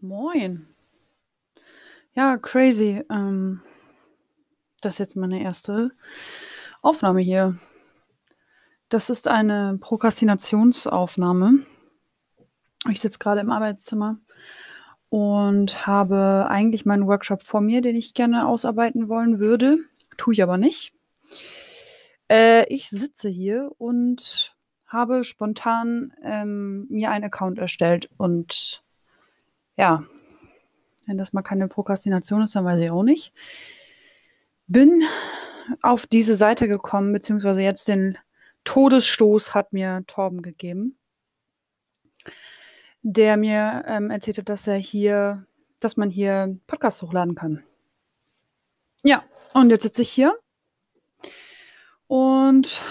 Moin. Ja, crazy. Ähm, das ist jetzt meine erste Aufnahme hier. Das ist eine Prokrastinationsaufnahme. Ich sitze gerade im Arbeitszimmer und habe eigentlich meinen Workshop vor mir, den ich gerne ausarbeiten wollen würde. Tue ich aber nicht. Äh, ich sitze hier und habe spontan ähm, mir einen Account erstellt und ja, wenn das mal keine Prokrastination ist, dann weiß ich auch nicht. Bin auf diese Seite gekommen, beziehungsweise jetzt den Todesstoß hat mir Torben gegeben, der mir ähm, erzählt hat, dass er hier, dass man hier Podcasts hochladen kann. Ja, und jetzt sitze ich hier und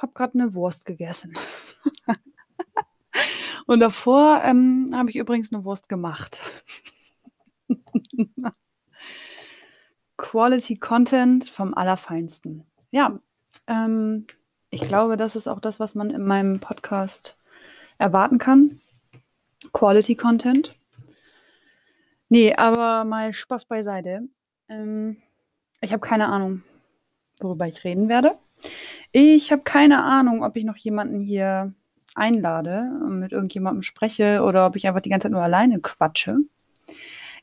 habe gerade eine Wurst gegessen. und davor ähm, habe ich übrigens eine Wurst gemacht. Quality Content vom Allerfeinsten. Ja, ähm, ich glaube, das ist auch das, was man in meinem Podcast erwarten kann. Quality Content. Nee, aber mal Spaß beiseite. Ähm, ich habe keine Ahnung, worüber ich reden werde. Ich habe keine Ahnung, ob ich noch jemanden hier einlade und mit irgendjemandem spreche oder ob ich einfach die ganze Zeit nur alleine quatsche.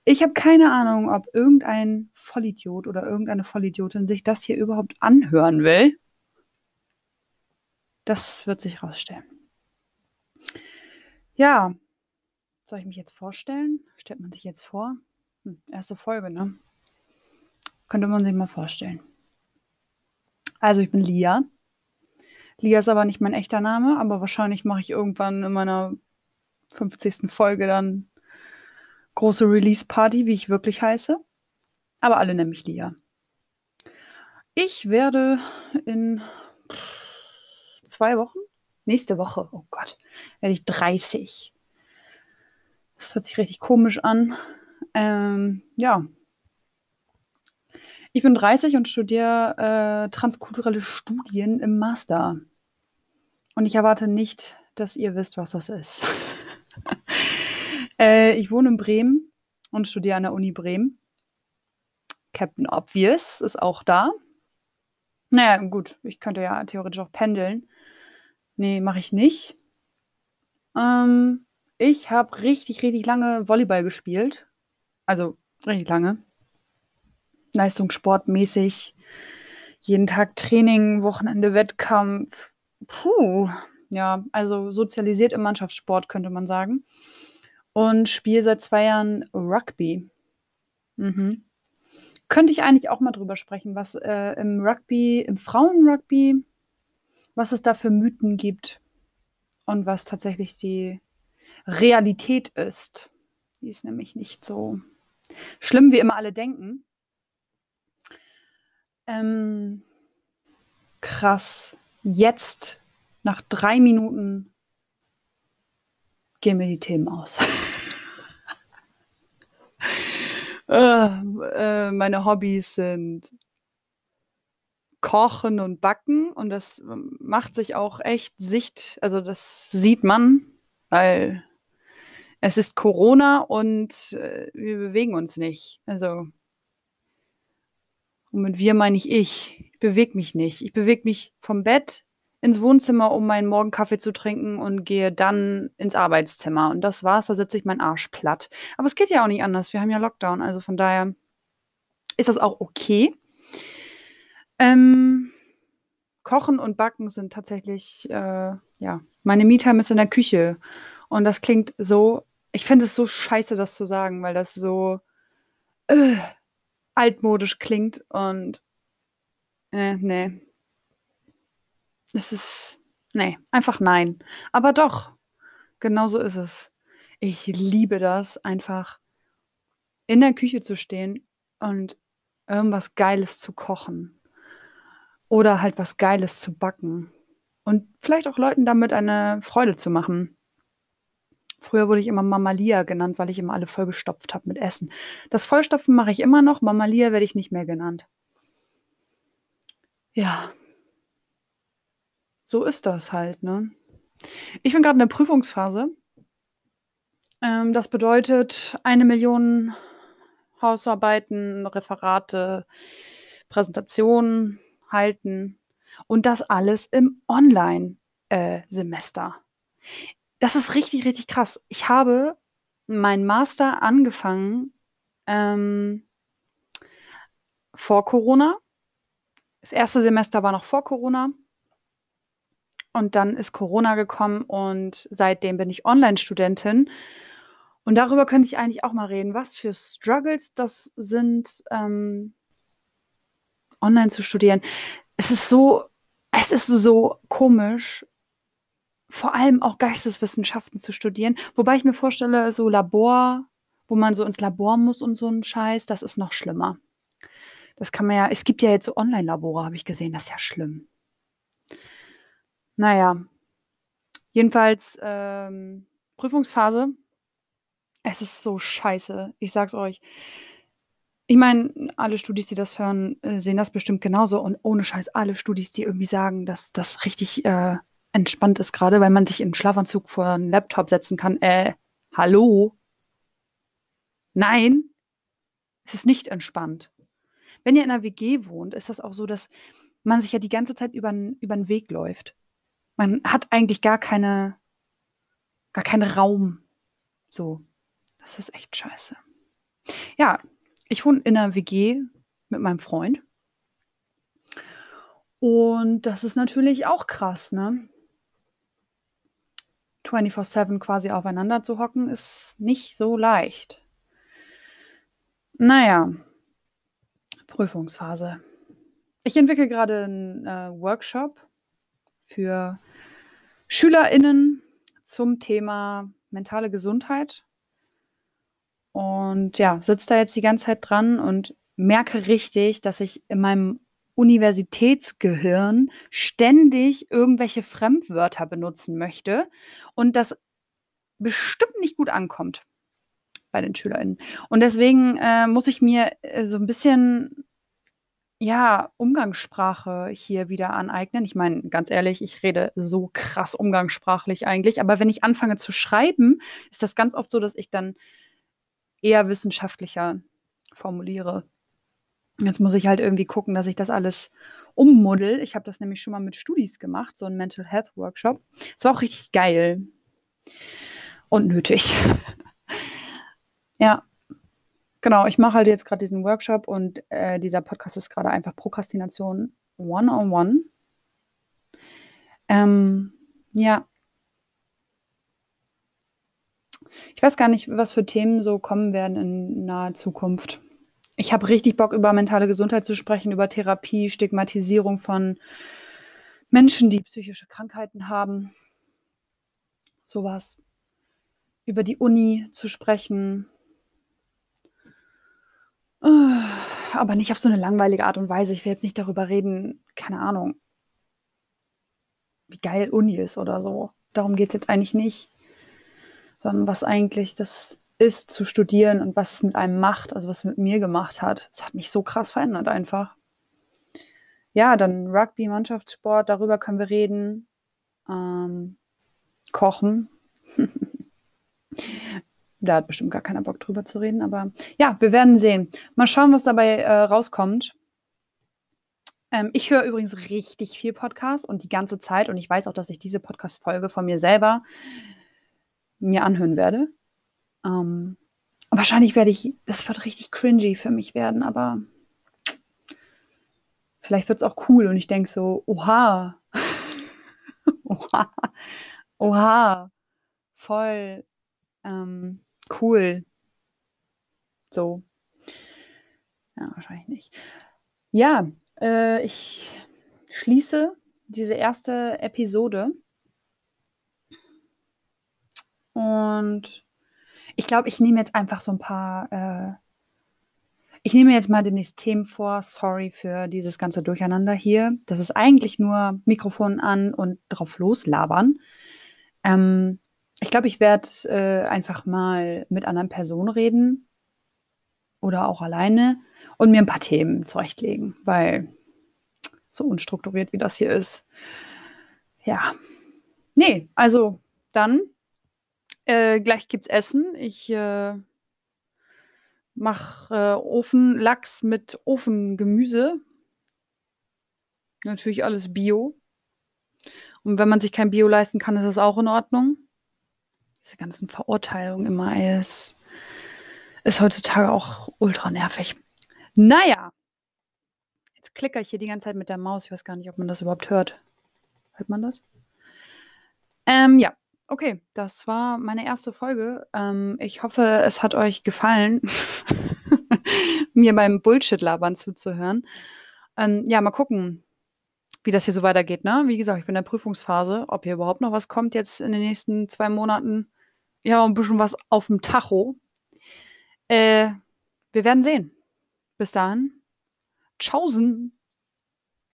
Ich habe keine Ahnung, ob irgendein Vollidiot oder irgendeine Vollidiotin sich das hier überhaupt anhören will. Das wird sich rausstellen. Ja, soll ich mich jetzt vorstellen? Stellt man sich jetzt vor? Hm, erste Folge, ne? Könnte man sich mal vorstellen. Also ich bin Lia. Lia ist aber nicht mein echter Name, aber wahrscheinlich mache ich irgendwann in meiner 50. Folge dann große Release-Party, wie ich wirklich heiße. Aber alle nennen mich Lia. Ich werde in zwei Wochen, nächste Woche, oh Gott, werde ich 30. Das hört sich richtig komisch an. Ähm, ja, ich bin 30 und studiere äh, transkulturelle Studien im Master. Und ich erwarte nicht, dass ihr wisst, was das ist. äh, ich wohne in Bremen und studiere an der Uni Bremen. Captain Obvious ist auch da. Naja, gut, ich könnte ja theoretisch auch pendeln. Nee, mache ich nicht. Ähm, ich habe richtig, richtig lange Volleyball gespielt. Also richtig lange. Leistungssportmäßig. Jeden Tag Training, Wochenende Wettkampf. Puh, ja, also sozialisiert im Mannschaftssport, könnte man sagen. Und spiele seit zwei Jahren Rugby. Mhm. Könnte ich eigentlich auch mal drüber sprechen, was äh, im Rugby, im Frauenrugby, was es da für Mythen gibt und was tatsächlich die Realität ist. Die ist nämlich nicht so schlimm, wie immer alle denken. Ähm, krass. Jetzt, nach drei Minuten, gehen mir die Themen aus. äh, äh, meine Hobbys sind Kochen und Backen und das macht sich auch echt Sicht, also das sieht man, weil es ist Corona und äh, wir bewegen uns nicht. Also und mit wir meine ich ich. Ich bewege mich nicht. Ich bewege mich vom Bett ins Wohnzimmer, um meinen Morgenkaffee zu trinken und gehe dann ins Arbeitszimmer. Und das war's, da sitze ich meinen Arsch platt. Aber es geht ja auch nicht anders. Wir haben ja Lockdown, also von daher ist das auch okay. Ähm, Kochen und Backen sind tatsächlich, äh, ja, meine Me-Time ist in der Küche. Und das klingt so, ich finde es so scheiße, das zu sagen, weil das so, äh, altmodisch klingt und äh, nee. Es ist, nee, einfach nein. Aber doch, genau so ist es. Ich liebe das, einfach in der Küche zu stehen und irgendwas Geiles zu kochen. Oder halt was Geiles zu backen. Und vielleicht auch Leuten damit eine Freude zu machen. Früher wurde ich immer Mamalia genannt, weil ich immer alle vollgestopft habe mit Essen. Das Vollstopfen mache ich immer noch, Mamalia werde ich nicht mehr genannt. Ja. So ist das halt, ne? Ich bin gerade in der Prüfungsphase Ähm, das bedeutet eine Million Hausarbeiten, Referate, Präsentationen halten und das alles im Online äh. Das ist richtig, richtig krass. Ich habe meinen Master angefangen ähm, vor Corona. Das erste Semester war noch vor Corona. Und dann ist Corona gekommen und seitdem bin ich Online-Studentin. Und darüber könnte ich eigentlich auch mal reden, was für Struggles das sind, ähm, online zu studieren. Es ist so, es ist so komisch, vor allem auch Geisteswissenschaften zu studieren. Wobei ich mir vorstelle, so Labor, wo man so ins Labor muss und so ein Scheiß, das ist noch schlimmer. Das kann man ja, es gibt ja jetzt so Online-Labore, habe ich gesehen, das ist ja schlimm. Naja, jedenfalls ähm, Prüfungsphase. Es ist so scheiße, ich sag's euch. Ich meine, alle Studis, die das hören, äh, sehen das bestimmt genauso. Und ohne Scheiß, alle Studis, die irgendwie sagen, dass das richtig äh, entspannt ist, gerade weil man sich im Schlafanzug vor einen Laptop setzen kann. Äh, hallo? Nein, es ist nicht entspannt. Wenn ihr in einer WG wohnt, ist das auch so, dass man sich ja die ganze Zeit über den Weg läuft. Man hat eigentlich gar keine, gar keinen Raum. So. Das ist echt scheiße. Ja, ich wohne in einer WG mit meinem Freund. Und das ist natürlich auch krass, ne? 24-7 quasi aufeinander zu hocken, ist nicht so leicht. Naja, Prüfungsphase. Ich entwickle gerade einen äh, Workshop für SchülerInnen zum Thema mentale Gesundheit. Und ja, sitze da jetzt die ganze Zeit dran und merke richtig, dass ich in meinem Universitätsgehirn ständig irgendwelche Fremdwörter benutzen möchte und das bestimmt nicht gut ankommt bei den SchülerInnen. Und deswegen äh, muss ich mir äh, so ein bisschen ja, Umgangssprache hier wieder aneignen. Ich meine, ganz ehrlich, ich rede so krass umgangssprachlich eigentlich, aber wenn ich anfange zu schreiben, ist das ganz oft so, dass ich dann eher wissenschaftlicher formuliere. Jetzt muss ich halt irgendwie gucken, dass ich das alles ummuddel. Ich habe das nämlich schon mal mit Studis gemacht, so ein Mental Health Workshop. Es war auch richtig geil und nötig. ja, Genau, ich mache halt jetzt gerade diesen Workshop und äh, dieser Podcast ist gerade einfach Prokrastination one-on-one. Ähm, ja. Ich weiß gar nicht, was für Themen so kommen werden in naher Zukunft. Ich habe richtig Bock, über mentale Gesundheit zu sprechen, über Therapie, Stigmatisierung von Menschen, die psychische Krankheiten haben. Sowas. Über die Uni zu sprechen, aber nicht auf so eine langweilige Art und Weise. Ich will jetzt nicht darüber reden, keine Ahnung, wie geil Uni ist oder so. Darum geht es jetzt eigentlich nicht. Sondern was eigentlich das ist, zu studieren und was es mit einem macht, also was es mit mir gemacht hat. Es hat mich so krass verändert einfach. Ja, dann Rugby, Mannschaftssport, darüber können wir reden. Ähm, Kochen. Da hat bestimmt gar keiner Bock drüber zu reden, aber ja, wir werden sehen. Mal schauen, was dabei äh, rauskommt. Ähm, ich höre übrigens richtig viel Podcast und die ganze Zeit und ich weiß auch, dass ich diese Podcast-Folge von mir selber mir anhören werde. Ähm, wahrscheinlich werde ich, das wird richtig cringy für mich werden, aber vielleicht wird es auch cool und ich denke so, oha, oha, oha, voll ähm, cool. So. Ja, wahrscheinlich nicht. Ja, äh, ich schließe diese erste Episode. Und ich glaube, ich nehme jetzt einfach so ein paar. Äh, ich nehme jetzt mal demnächst Themen vor. Sorry für dieses ganze Durcheinander hier. Das ist eigentlich nur Mikrofon an und drauf loslabern. Ähm, ich glaube, ich werde äh, einfach mal mit anderen Personen reden oder auch alleine und mir ein paar Themen zurechtlegen, weil so unstrukturiert wie das hier ist. Ja. Nee, also dann Äh, gleich gibt's Essen. Ich, äh mache, äh, Ofenlachs mit Ofengemüse. Natürlich alles Bio. Und wenn man sich kein Bio leisten kann, ist das auch in Ordnung. Diese ganzen Verurteilungen immer, ey, das ist heutzutage auch ultra nervig. Na ja. Jetzt klickere ich hier die ganze Zeit mit der Maus. Ich weiß gar nicht, ob man das überhaupt hört. Hört man das? Ähm, ja. Okay, das war meine erste Folge. Ähm, ich hoffe, es hat euch gefallen, mir beim Bullshit-Labern zuzuhören. Ähm, ja, mal gucken, wie das hier so weitergeht, ne? Wie gesagt, ich bin in der Prüfungsphase, ob hier überhaupt noch was kommt jetzt in den nächsten zwei Monaten. Ja, ein bisschen was auf dem Tacho. Äh, wir werden sehen. Bis dahin. Tschaußen.